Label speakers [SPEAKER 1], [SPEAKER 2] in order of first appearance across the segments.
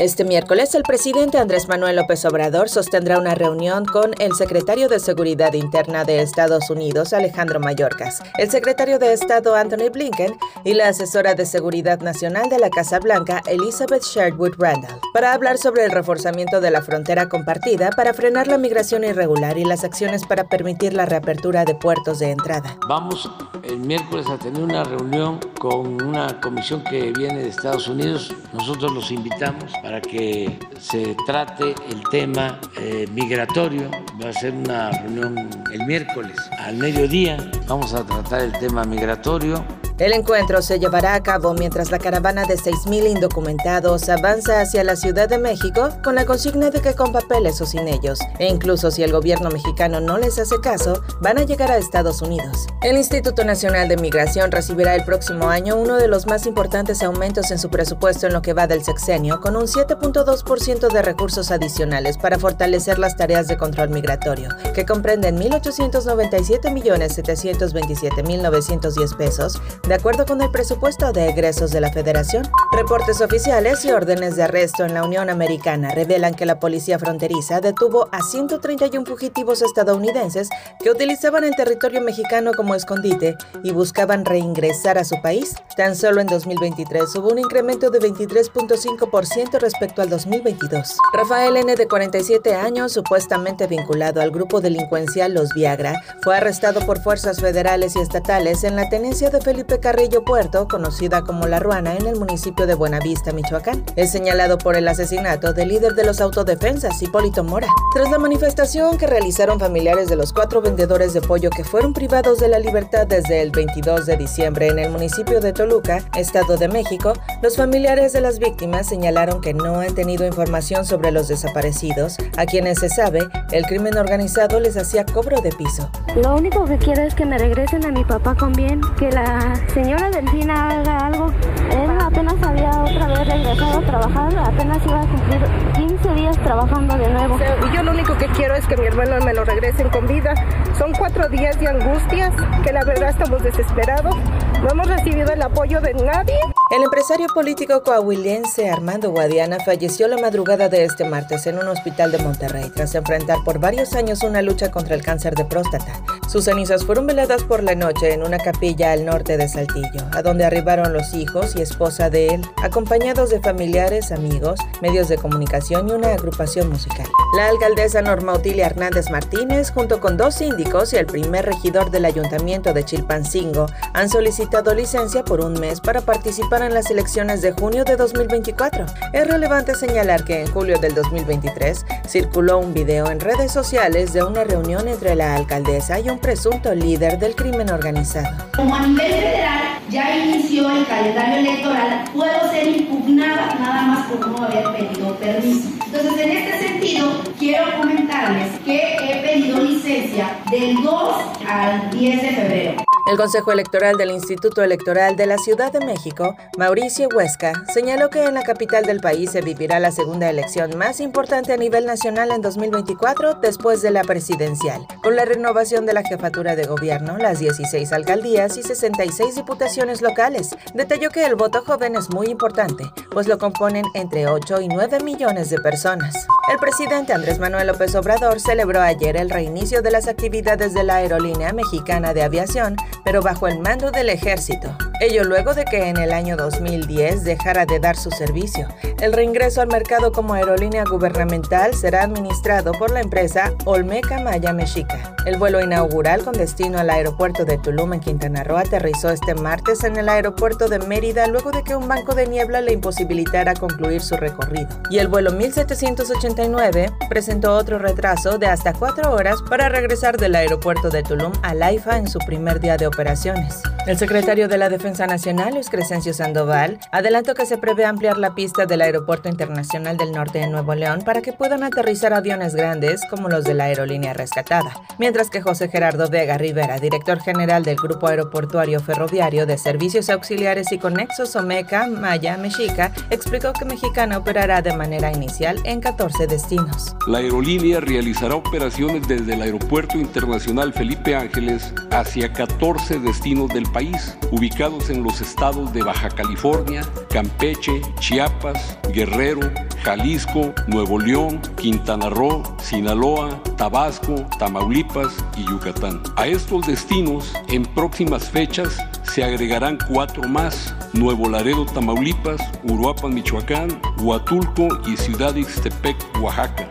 [SPEAKER 1] Este miércoles, el presidente Andrés Manuel López Obrador sostendrá una reunión con el secretario de Seguridad Interna de Estados Unidos, Alejandro Mayorkas, el secretario de Estado Anthony Blinken y la asesora de Seguridad Nacional de la Casa Blanca, Elizabeth Sherwood Randall, para hablar sobre el reforzamiento de la frontera compartida para frenar la migración irregular y las acciones para permitir la reapertura de puertos de entrada.
[SPEAKER 2] Vamos el miércoles a tener una reunión con una comisión que viene de Estados Unidos. Nosotros los invitamos para que se trate el tema eh, migratorio. Va a ser una reunión el miércoles al mediodía. Vamos a tratar el tema migratorio
[SPEAKER 1] el encuentro se llevará a cabo mientras la caravana de 6.000 indocumentados avanza hacia la Ciudad de México con la consigna de que con papeles o sin ellos, e incluso si el gobierno mexicano no les hace caso, van a llegar a Estados Unidos. El Instituto Nacional de Migración recibirá el próximo año uno de los más importantes aumentos en su presupuesto en lo que va del sexenio, con un 7.2% de recursos adicionales para fortalecer las tareas de control migratorio, que comprenden 1.897.727.910 pesos, de acuerdo con el presupuesto de egresos de la Federación. Reportes oficiales y órdenes de arresto en la Unión Americana revelan que la policía fronteriza detuvo a 131 fugitivos estadounidenses que utilizaban el territorio mexicano como escondite y buscaban reingresar a su país. Tan solo en 2023 hubo un incremento de 23.5% respecto al 2022. Rafael N., de 47 años, supuestamente vinculado al grupo delincuencial Los Viagra, fue arrestado por fuerzas federales y estatales en la tenencia de Felipe Carrillo Puerto, conocida como La Ruana, en el municipio de Buenavista, Michoacán. Es señalado por el asesinato del líder de los autodefensas, Hipólito Mora. Tras la manifestación que realizaron familiares de los cuatro vendedores de pollo que fueron privados de la libertad desde el 22 de diciembre en el municipio de Toluca, Estado de México, los familiares de las víctimas señalaron que no han tenido información sobre los desaparecidos, a quienes se sabe el crimen organizado les hacía cobro de piso.
[SPEAKER 3] Lo único que quiero es que me regresen a mi papá con bien, que la señora Delfina haga algo. Él apenas había otra vez regresado a trabajar, apenas iba a cumplir 15 días trabajando de nuevo.
[SPEAKER 4] Y yo lo único que quiero es que mi hermano me lo regresen con vida. Son cuatro días de angustias, que la verdad estamos desesperados. No hemos recibido el apoyo de nadie.
[SPEAKER 1] El empresario político coahuilense Armando Guadiana falleció la madrugada de este martes en un hospital de Monterrey tras enfrentar por varios años una lucha contra el cáncer de próstata. Sus cenizas fueron veladas por la noche en una capilla al norte de Saltillo, a donde arribaron los hijos y esposa de él, acompañados de familiares, amigos, medios de comunicación y una agrupación musical. La alcaldesa Norma Otilia Hernández Martínez, junto con dos síndicos y el primer regidor del ayuntamiento de Chilpancingo, han solicitado licencia por un mes para participar en las elecciones de junio de 2024. Es relevante señalar que en julio del 2023 circuló un video en redes sociales de una reunión entre la alcaldesa y un presunto líder del crimen organizado.
[SPEAKER 5] Como a nivel federal ya inició el calendario electoral, puedo ser impugnada nada más por no haber pedido permiso. Entonces, en este sentido, quiero comentarles que he pedido licencia del 2 al 10 de febrero.
[SPEAKER 1] El Consejo Electoral del Instituto Electoral de la Ciudad de México, Mauricio Huesca, señaló que en la capital del país se vivirá la segunda elección más importante a nivel nacional en 2024 después de la presidencial, con la renovación de la jefatura de gobierno, las 16 alcaldías y 66 diputaciones locales. Detalló que el voto joven es muy importante, pues lo componen entre 8 y 9 millones de personas. El presidente Andrés Manuel López Obrador celebró ayer el reinicio de las actividades de la Aerolínea Mexicana de Aviación pero bajo el mando del ejército. Ello luego de que en el año 2010 dejara de dar su servicio. El reingreso al mercado como aerolínea gubernamental será administrado por la empresa Olmeca Maya Mexica. El vuelo inaugural con destino al aeropuerto de Tulum en Quintana Roo aterrizó este martes en el aeropuerto de Mérida luego de que un banco de niebla le imposibilitara concluir su recorrido. Y el vuelo 1789 presentó otro retraso de hasta cuatro horas para regresar del aeropuerto de Tulum a Laifa en su primer día de operaciones. El secretario de la Defensa Nacional, Luis Crescencio Sandoval, adelantó que se prevé ampliar la pista del Aeropuerto Internacional del Norte de Nuevo León para que puedan aterrizar aviones grandes como los de la aerolínea rescatada, mientras que José Gerardo Vega Rivera, director general del Grupo Aeroportuario Ferroviario de Servicios Auxiliares y Conexos Omeca Maya Mexica, explicó que Mexicana operará de manera inicial en 14 destinos.
[SPEAKER 6] La aerolínea realizará operaciones desde el Aeropuerto Internacional Felipe Ángeles hacia 14 destinos del país, ubicados en los estados de Baja California, Campeche, Chiapas, Guerrero, Jalisco, Nuevo León, Quintana Roo, Sinaloa, Tabasco, Tamaulipas y Yucatán. A estos destinos, en próximas fechas, se agregarán cuatro más, Nuevo Laredo, Tamaulipas, Uruapan, Michoacán, Huatulco y Ciudad Ixtepec, Oaxaca.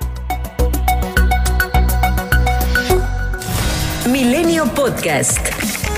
[SPEAKER 7] Milenio Podcast.